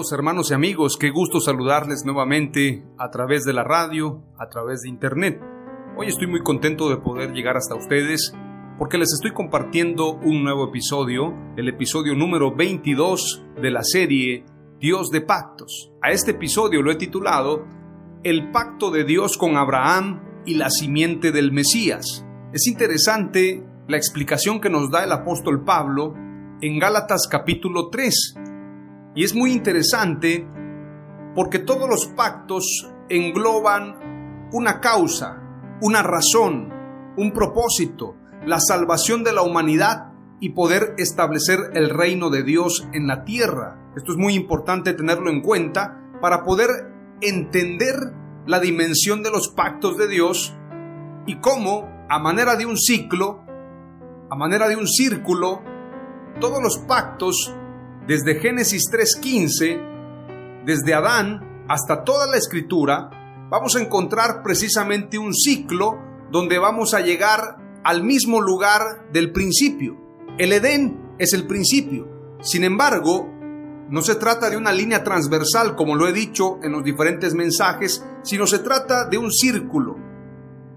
Hermanos y amigos, qué gusto saludarles nuevamente a través de la radio, a través de internet. Hoy estoy muy contento de poder llegar hasta ustedes porque les estoy compartiendo un nuevo episodio, el episodio número 22 de la serie Dios de Pactos. A este episodio lo he titulado El pacto de Dios con Abraham y la simiente del Mesías. Es interesante la explicación que nos da el apóstol Pablo en Gálatas capítulo 3 y es muy interesante porque todos los pactos engloban una causa, una razón, un propósito, la salvación de la humanidad y poder establecer el reino de Dios en la tierra. Esto es muy importante tenerlo en cuenta para poder entender la dimensión de los pactos de Dios y cómo, a manera de un ciclo, a manera de un círculo, todos los pactos desde Génesis 3.15, desde Adán hasta toda la escritura, vamos a encontrar precisamente un ciclo donde vamos a llegar al mismo lugar del principio. El Edén es el principio. Sin embargo, no se trata de una línea transversal, como lo he dicho en los diferentes mensajes, sino se trata de un círculo,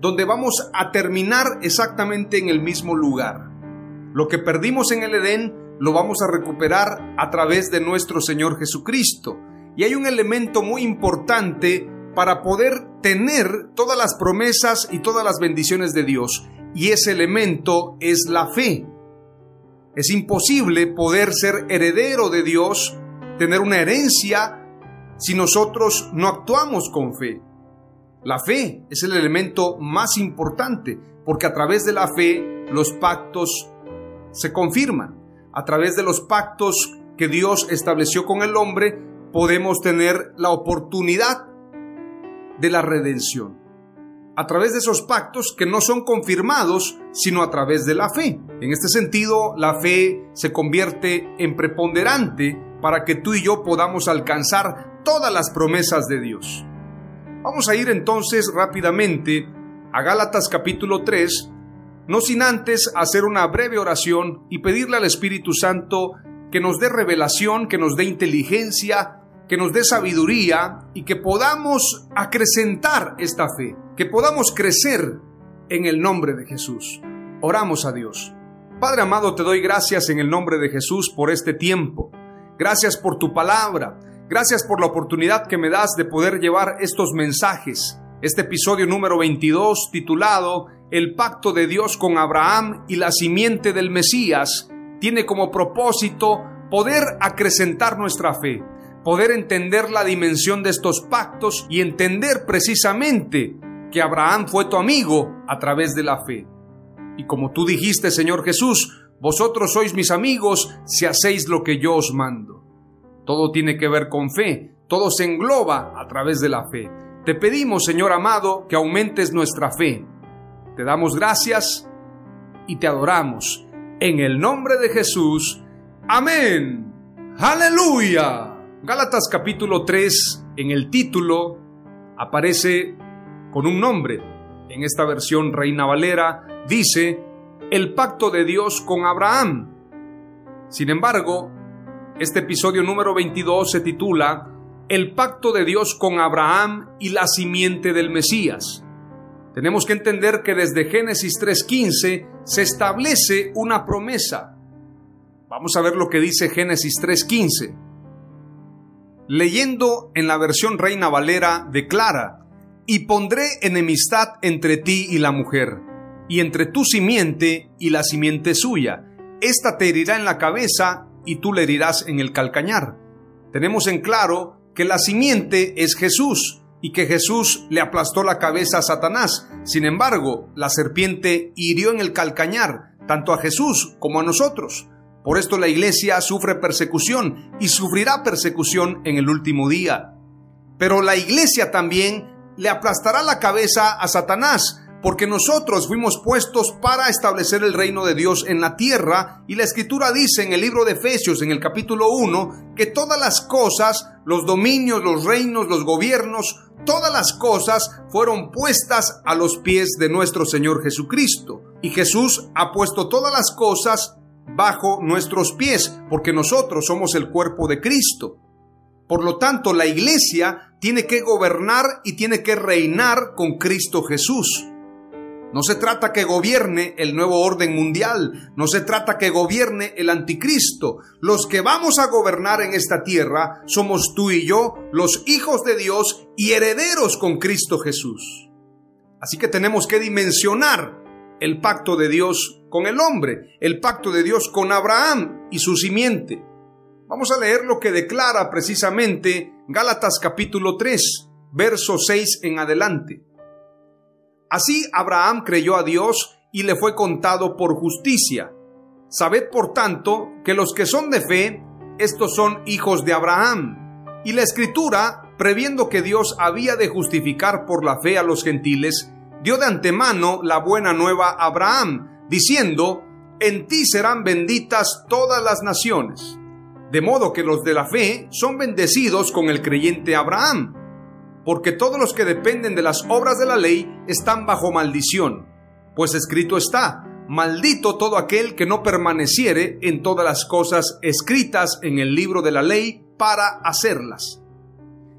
donde vamos a terminar exactamente en el mismo lugar. Lo que perdimos en el Edén lo vamos a recuperar a través de nuestro Señor Jesucristo. Y hay un elemento muy importante para poder tener todas las promesas y todas las bendiciones de Dios. Y ese elemento es la fe. Es imposible poder ser heredero de Dios, tener una herencia, si nosotros no actuamos con fe. La fe es el elemento más importante, porque a través de la fe los pactos se confirman a través de los pactos que Dios estableció con el hombre, podemos tener la oportunidad de la redención. A través de esos pactos que no son confirmados, sino a través de la fe. En este sentido, la fe se convierte en preponderante para que tú y yo podamos alcanzar todas las promesas de Dios. Vamos a ir entonces rápidamente a Gálatas capítulo 3, no sin antes hacer una breve oración y pedirle al Espíritu Santo que nos dé revelación, que nos dé inteligencia, que nos dé sabiduría y que podamos acrecentar esta fe, que podamos crecer en el nombre de Jesús. Oramos a Dios. Padre amado, te doy gracias en el nombre de Jesús por este tiempo. Gracias por tu palabra. Gracias por la oportunidad que me das de poder llevar estos mensajes. Este episodio número 22 titulado el pacto de Dios con Abraham y la simiente del Mesías tiene como propósito poder acrecentar nuestra fe, poder entender la dimensión de estos pactos y entender precisamente que Abraham fue tu amigo a través de la fe. Y como tú dijiste, Señor Jesús, vosotros sois mis amigos si hacéis lo que yo os mando. Todo tiene que ver con fe, todo se engloba a través de la fe. Te pedimos, Señor amado, que aumentes nuestra fe, te damos gracias y te adoramos. En el nombre de Jesús. Amén. Aleluya. Gálatas capítulo 3, en el título, aparece con un nombre. En esta versión Reina Valera dice, el pacto de Dios con Abraham. Sin embargo, Este episodio número 22 se titula El pacto de Dios con Abraham y la simiente del Mesías. Tenemos que entender que desde Génesis 3.15 se establece una promesa. Vamos a ver lo que dice Génesis 3.15. Leyendo en la versión Reina Valera declara, y pondré enemistad entre ti y la mujer, y entre tu simiente y la simiente suya. Esta te herirá en la cabeza y tú le herirás en el calcañar. Tenemos en claro que la simiente es Jesús y que Jesús le aplastó la cabeza a Satanás. Sin embargo, la serpiente hirió en el calcañar tanto a Jesús como a nosotros. Por esto la iglesia sufre persecución y sufrirá persecución en el último día. Pero la iglesia también le aplastará la cabeza a Satanás porque nosotros fuimos puestos para establecer el reino de Dios en la tierra y la escritura dice en el libro de Efesios en el capítulo 1 que todas las cosas, los dominios, los reinos, los gobiernos, todas las cosas fueron puestas a los pies de nuestro Señor Jesucristo. Y Jesús ha puesto todas las cosas bajo nuestros pies, porque nosotros somos el cuerpo de Cristo. Por lo tanto, la iglesia tiene que gobernar y tiene que reinar con Cristo Jesús. No se trata que gobierne el nuevo orden mundial, no se trata que gobierne el anticristo. Los que vamos a gobernar en esta tierra somos tú y yo, los hijos de Dios y herederos con Cristo Jesús. Así que tenemos que dimensionar el pacto de Dios con el hombre, el pacto de Dios con Abraham y su simiente. Vamos a leer lo que declara precisamente Gálatas capítulo 3, verso 6 en adelante. Así Abraham creyó a Dios y le fue contado por justicia. Sabed por tanto que los que son de fe, estos son hijos de Abraham. Y la escritura, previendo que Dios había de justificar por la fe a los gentiles, dio de antemano la buena nueva a Abraham, diciendo, en ti serán benditas todas las naciones. De modo que los de la fe son bendecidos con el creyente Abraham porque todos los que dependen de las obras de la ley están bajo maldición. Pues escrito está, maldito todo aquel que no permaneciere en todas las cosas escritas en el libro de la ley para hacerlas.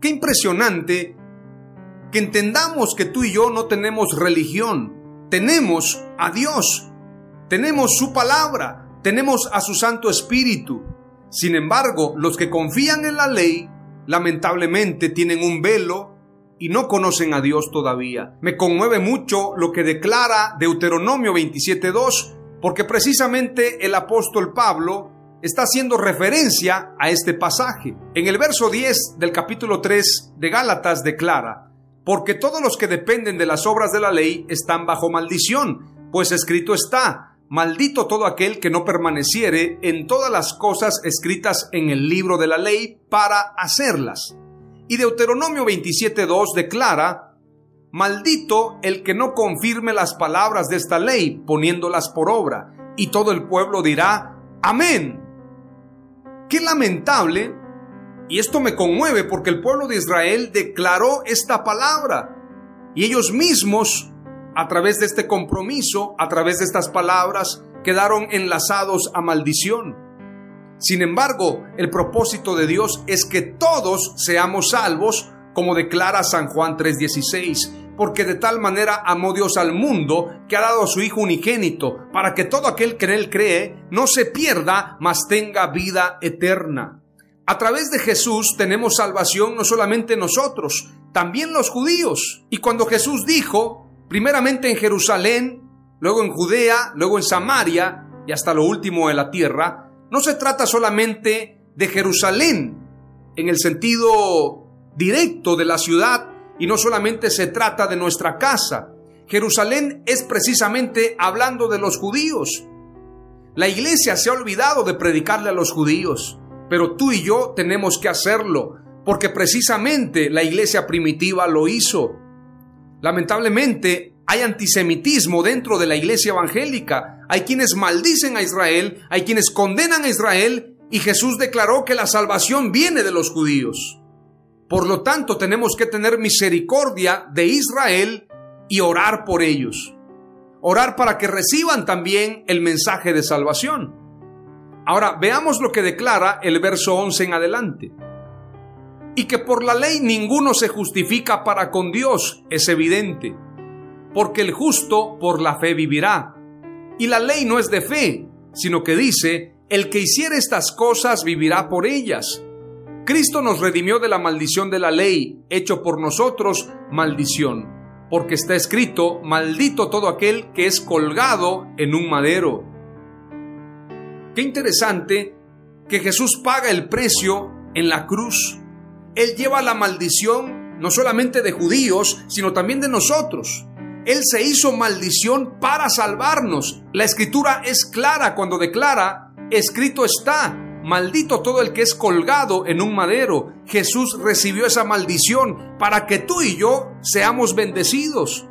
Qué impresionante que entendamos que tú y yo no tenemos religión, tenemos a Dios, tenemos su palabra, tenemos a su Santo Espíritu. Sin embargo, los que confían en la ley lamentablemente tienen un velo y no conocen a Dios todavía. Me conmueve mucho lo que declara Deuteronomio 27.2, porque precisamente el apóstol Pablo está haciendo referencia a este pasaje. En el verso 10 del capítulo 3 de Gálatas declara, porque todos los que dependen de las obras de la ley están bajo maldición, pues escrito está, Maldito todo aquel que no permaneciere en todas las cosas escritas en el libro de la ley para hacerlas. Y Deuteronomio 27.2 declara, Maldito el que no confirme las palabras de esta ley poniéndolas por obra. Y todo el pueblo dirá, Amén. Qué lamentable. Y esto me conmueve porque el pueblo de Israel declaró esta palabra. Y ellos mismos a través de este compromiso, a través de estas palabras, quedaron enlazados a maldición. Sin embargo, el propósito de Dios es que todos seamos salvos, como declara San Juan 3:16, porque de tal manera amó Dios al mundo que ha dado a su Hijo unigénito, para que todo aquel que en él cree no se pierda, mas tenga vida eterna. A través de Jesús tenemos salvación no solamente nosotros, también los judíos. Y cuando Jesús dijo, primeramente en Jerusalén, luego en Judea, luego en Samaria y hasta lo último de la tierra, no se trata solamente de Jerusalén en el sentido directo de la ciudad y no solamente se trata de nuestra casa. Jerusalén es precisamente hablando de los judíos. La iglesia se ha olvidado de predicarle a los judíos, pero tú y yo tenemos que hacerlo, porque precisamente la iglesia primitiva lo hizo. Lamentablemente, hay antisemitismo dentro de la iglesia evangélica. Hay quienes maldicen a Israel, hay quienes condenan a Israel y Jesús declaró que la salvación viene de los judíos. Por lo tanto, tenemos que tener misericordia de Israel y orar por ellos. Orar para que reciban también el mensaje de salvación. Ahora veamos lo que declara el verso 11 en adelante. Y que por la ley ninguno se justifica para con Dios, es evidente, porque el justo por la fe vivirá. Y la ley no es de fe, sino que dice, el que hiciere estas cosas vivirá por ellas. Cristo nos redimió de la maldición de la ley, hecho por nosotros maldición, porque está escrito, maldito todo aquel que es colgado en un madero. Qué interesante que Jesús paga el precio en la cruz. Él lleva la maldición no solamente de judíos, sino también de nosotros. Él se hizo maldición para salvarnos. La escritura es clara cuando declara, escrito está, maldito todo el que es colgado en un madero. Jesús recibió esa maldición para que tú y yo seamos bendecidos.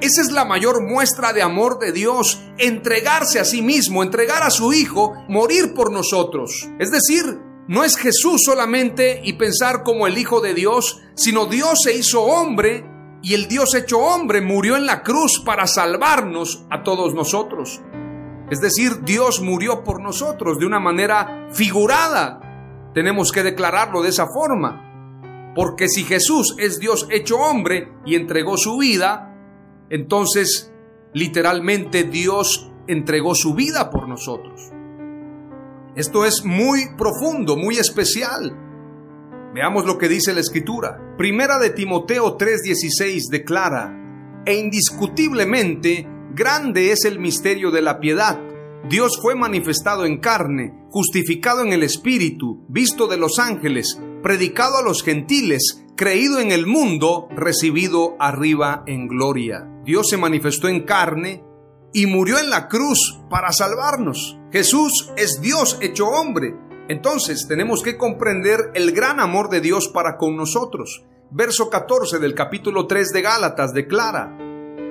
Esa es la mayor muestra de amor de Dios, entregarse a sí mismo, entregar a su Hijo, morir por nosotros. Es decir, no es Jesús solamente y pensar como el Hijo de Dios, sino Dios se hizo hombre y el Dios hecho hombre murió en la cruz para salvarnos a todos nosotros. Es decir, Dios murió por nosotros de una manera figurada. Tenemos que declararlo de esa forma. Porque si Jesús es Dios hecho hombre y entregó su vida, entonces, literalmente Dios entregó su vida por nosotros. Esto es muy profundo, muy especial. Veamos lo que dice la escritura. Primera de Timoteo 3:16 declara, e indiscutiblemente grande es el misterio de la piedad. Dios fue manifestado en carne, justificado en el Espíritu, visto de los ángeles, predicado a los gentiles, creído en el mundo, recibido arriba en gloria. Dios se manifestó en carne y murió en la cruz para salvarnos. Jesús es Dios hecho hombre. Entonces tenemos que comprender el gran amor de Dios para con nosotros. Verso 14 del capítulo 3 de Gálatas declara,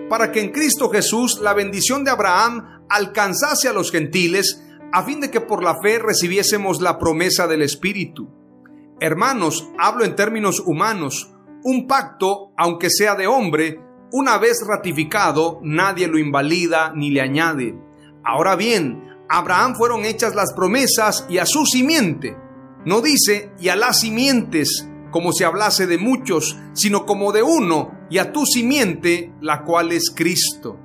para que en Cristo Jesús la bendición de Abraham alcanzase a los gentiles, a fin de que por la fe recibiésemos la promesa del Espíritu. Hermanos, hablo en términos humanos. Un pacto, aunque sea de hombre, una vez ratificado, nadie lo invalida ni le añade. Ahora bien, Abraham fueron hechas las promesas y a su simiente. No dice y a las simientes, como si hablase de muchos, sino como de uno, y a tu simiente, la cual es Cristo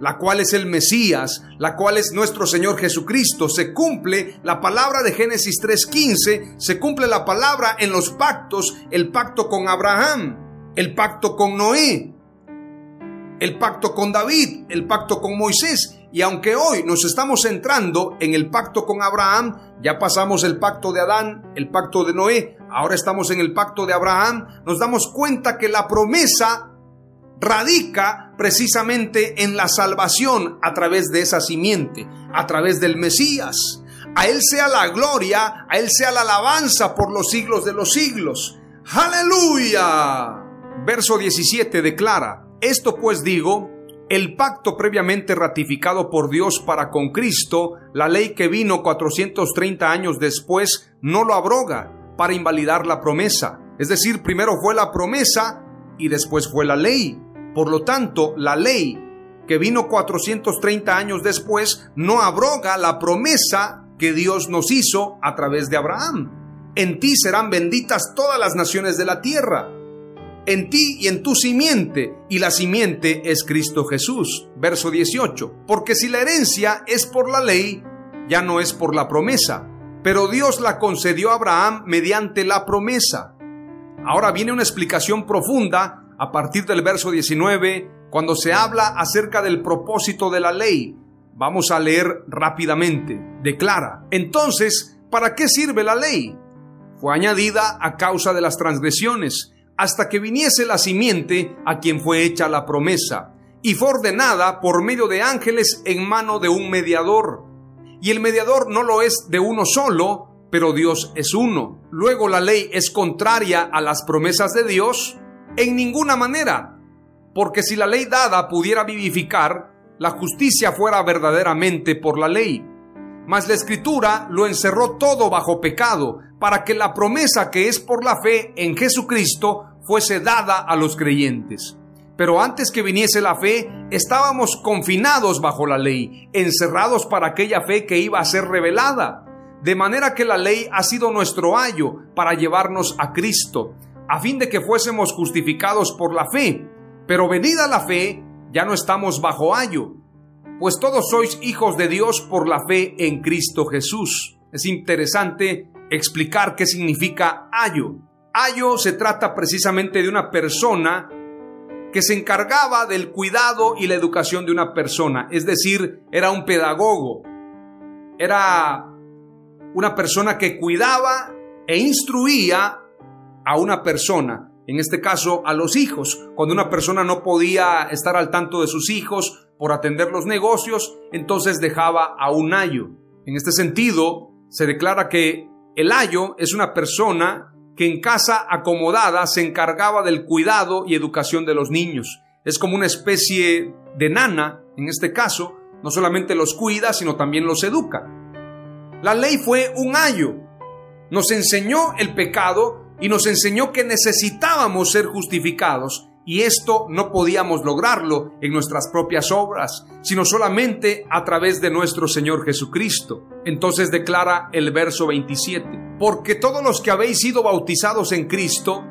la cual es el Mesías, la cual es nuestro Señor Jesucristo. Se cumple la palabra de Génesis 3.15, se cumple la palabra en los pactos, el pacto con Abraham, el pacto con Noé, el pacto con David, el pacto con Moisés. Y aunque hoy nos estamos centrando en el pacto con Abraham, ya pasamos el pacto de Adán, el pacto de Noé, ahora estamos en el pacto de Abraham, nos damos cuenta que la promesa radica precisamente en la salvación a través de esa simiente, a través del Mesías. A Él sea la gloria, a Él sea la alabanza por los siglos de los siglos. Aleluya. Verso 17 declara, esto pues digo, el pacto previamente ratificado por Dios para con Cristo, la ley que vino 430 años después, no lo abroga para invalidar la promesa. Es decir, primero fue la promesa y después fue la ley. Por lo tanto, la ley que vino 430 años después no abroga la promesa que Dios nos hizo a través de Abraham. En ti serán benditas todas las naciones de la tierra. En ti y en tu simiente, y la simiente es Cristo Jesús. Verso 18. Porque si la herencia es por la ley, ya no es por la promesa, pero Dios la concedió a Abraham mediante la promesa. Ahora viene una explicación profunda a partir del verso 19, cuando se habla acerca del propósito de la ley. Vamos a leer rápidamente. Declara, entonces, ¿para qué sirve la ley? Fue añadida a causa de las transgresiones, hasta que viniese la simiente a quien fue hecha la promesa, y fue ordenada por medio de ángeles en mano de un mediador. Y el mediador no lo es de uno solo, pero Dios es uno. Luego la ley es contraria a las promesas de Dios, en ninguna manera, porque si la ley dada pudiera vivificar, la justicia fuera verdaderamente por la ley. Mas la escritura lo encerró todo bajo pecado, para que la promesa que es por la fe en Jesucristo fuese dada a los creyentes. Pero antes que viniese la fe, estábamos confinados bajo la ley, encerrados para aquella fe que iba a ser revelada. De manera que la ley ha sido nuestro ayo para llevarnos a Cristo, a fin de que fuésemos justificados por la fe. Pero venida la fe, ya no estamos bajo ayo, pues todos sois hijos de Dios por la fe en Cristo Jesús. Es interesante explicar qué significa ayo. Ayo se trata precisamente de una persona que se encargaba del cuidado y la educación de una persona, es decir, era un pedagogo, era una persona que cuidaba e instruía a una persona, en este caso a los hijos. Cuando una persona no podía estar al tanto de sus hijos por atender los negocios, entonces dejaba a un ayo. En este sentido, se declara que el ayo es una persona que en casa acomodada se encargaba del cuidado y educación de los niños. Es como una especie de nana, en este caso, no solamente los cuida, sino también los educa. La ley fue un ayo. Nos enseñó el pecado y nos enseñó que necesitábamos ser justificados y esto no podíamos lograrlo en nuestras propias obras, sino solamente a través de nuestro Señor Jesucristo. Entonces declara el verso 27, porque todos los que habéis sido bautizados en Cristo,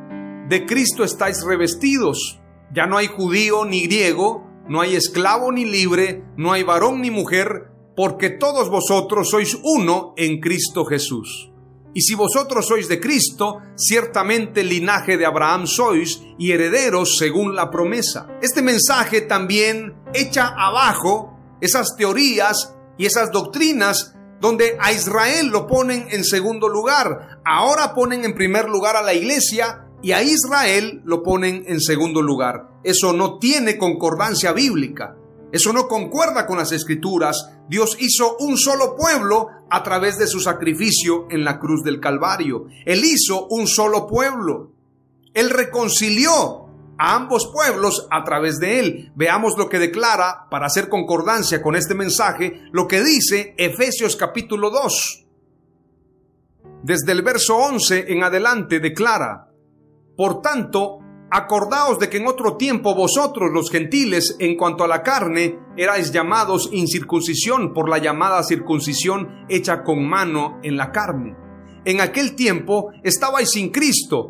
de Cristo estáis revestidos. Ya no hay judío ni griego, no hay esclavo ni libre, no hay varón ni mujer, porque todos vosotros sois uno en Cristo Jesús. Y si vosotros sois de Cristo, ciertamente linaje de Abraham sois y herederos según la promesa. Este mensaje también echa abajo esas teorías y esas doctrinas donde a Israel lo ponen en segundo lugar. Ahora ponen en primer lugar a la iglesia y a Israel lo ponen en segundo lugar. Eso no tiene concordancia bíblica. Eso no concuerda con las escrituras. Dios hizo un solo pueblo a través de su sacrificio en la cruz del Calvario. Él hizo un solo pueblo. Él reconcilió a ambos pueblos a través de él. Veamos lo que declara, para hacer concordancia con este mensaje, lo que dice Efesios capítulo 2. Desde el verso 11 en adelante declara, Por tanto, Acordaos de que en otro tiempo vosotros los gentiles en cuanto a la carne erais llamados incircuncisión por la llamada circuncisión hecha con mano en la carne. En aquel tiempo estabais sin Cristo,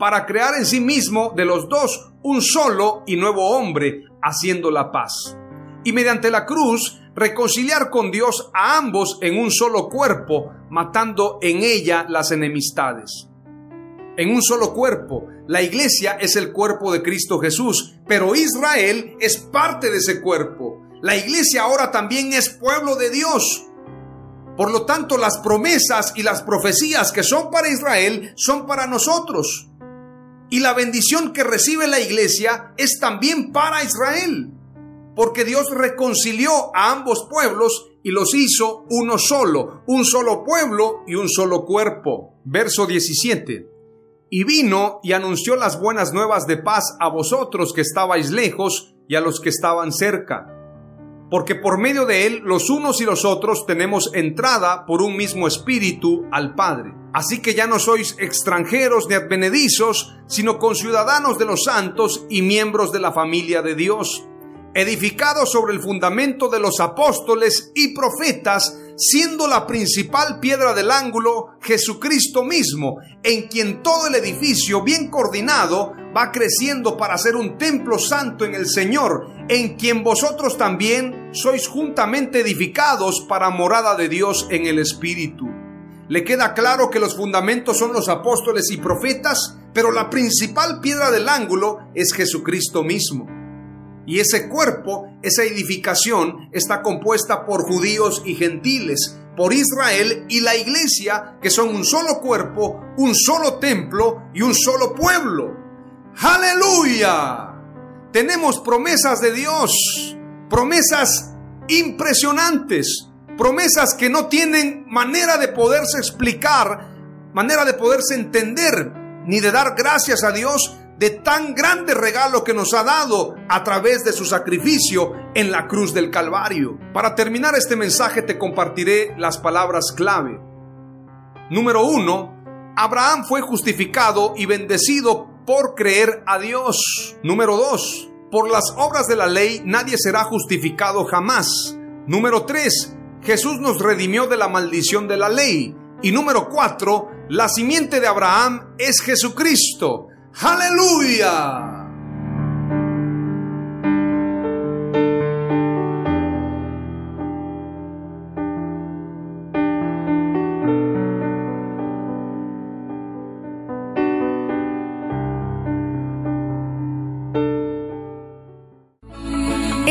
para crear en sí mismo de los dos un solo y nuevo hombre, haciendo la paz. Y mediante la cruz reconciliar con Dios a ambos en un solo cuerpo, matando en ella las enemistades en un solo cuerpo. La iglesia es el cuerpo de Cristo Jesús, pero Israel es parte de ese cuerpo. La iglesia ahora también es pueblo de Dios. Por lo tanto, las promesas y las profecías que son para Israel son para nosotros. Y la bendición que recibe la iglesia es también para Israel. Porque Dios reconcilió a ambos pueblos y los hizo uno solo, un solo pueblo y un solo cuerpo. Verso 17 y vino y anunció las buenas nuevas de paz a vosotros que estabais lejos y a los que estaban cerca. Porque por medio de él los unos y los otros tenemos entrada por un mismo espíritu al Padre. Así que ya no sois extranjeros ni advenedizos, sino conciudadanos de los santos y miembros de la familia de Dios edificado sobre el fundamento de los apóstoles y profetas, siendo la principal piedra del ángulo Jesucristo mismo, en quien todo el edificio bien coordinado va creciendo para ser un templo santo en el Señor, en quien vosotros también sois juntamente edificados para morada de Dios en el Espíritu. Le queda claro que los fundamentos son los apóstoles y profetas, pero la principal piedra del ángulo es Jesucristo mismo. Y ese cuerpo, esa edificación, está compuesta por judíos y gentiles, por Israel y la iglesia, que son un solo cuerpo, un solo templo y un solo pueblo. Aleluya. tenemos promesas de Dios, promesas impresionantes, promesas que no tienen manera de poderse explicar, manera de poderse entender, ni de dar gracias a Dios de tan grande regalo que nos ha dado a través de su sacrificio en la cruz del Calvario. Para terminar este mensaje te compartiré las palabras clave. Número uno, Abraham fue justificado y bendecido por creer a Dios. Número dos, por las obras de la ley nadie será justificado jamás. Número tres, Jesús nos redimió de la maldición de la ley. Y número cuatro, la simiente de Abraham es Jesucristo. Aleluya.